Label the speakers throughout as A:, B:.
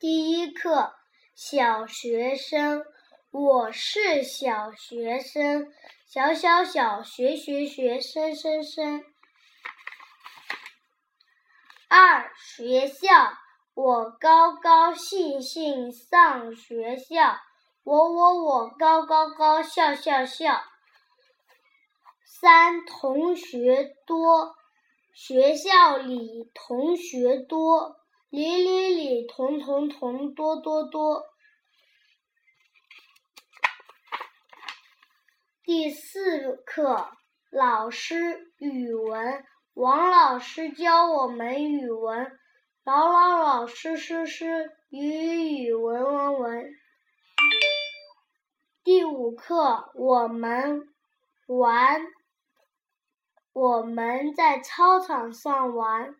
A: 第一课，小学生，我是小学生，小小小学学学生生生。二学校，我高高兴兴上学校，我我我高高高笑笑笑。三同学多，学校里同学多。里里里，同同同，多多多。第四课，老师语文，王老师教我们语文，老老老师师师，语语语文文文。第五课，我们玩，我们在操场上玩。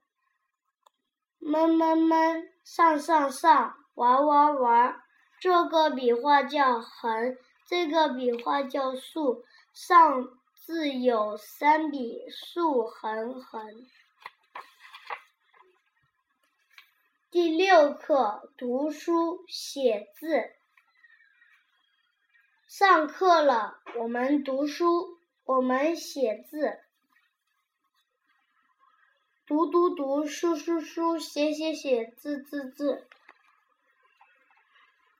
A: 闷闷闷，上上上，玩玩玩。这个笔画叫横，这个笔画叫竖。上字有三笔，竖横横。第六课，读书写字。上课了，我们读书，我们写字。读读读，书书书，写写写，字字字。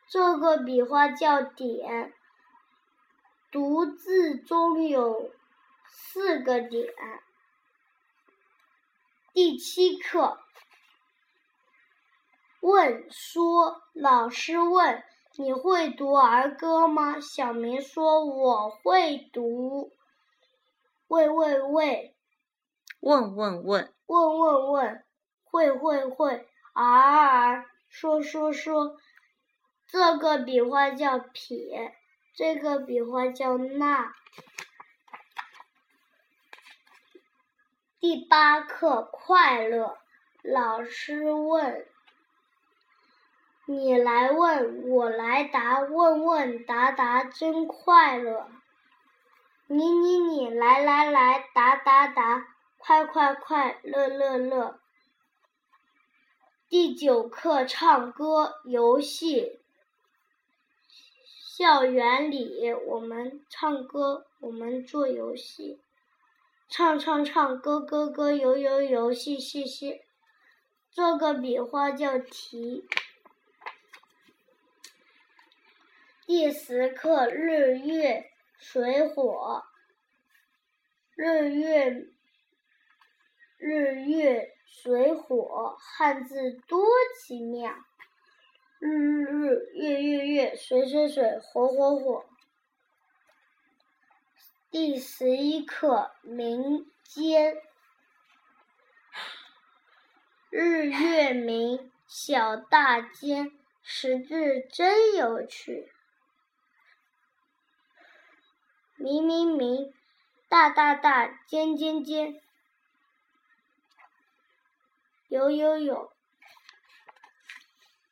A: 这个笔画叫点，读字中有四个点。第七课，问说，老师问你会读儿歌吗？小明说我会读。喂喂喂。
B: 问问问，
A: 问问问，会会会，儿儿说说说，这个笔画叫撇，这个笔画叫捺。第八课快乐，老师问，你来问，我来答，问问答答真快乐。你你你来来来，答答答。快快快，乐乐乐！第九课唱歌游戏。校园里，我们唱歌，我们做游戏，唱唱唱，歌歌歌，游游游，戏戏戏。做个笔画叫题。第十课日月水火。日月。日月水火，汉字多奇妙。日日日，月月月，水水水，火火火。第十一课民间。日月明，小大尖，识字真有趣。明明明，大大大，尖尖尖。有有有。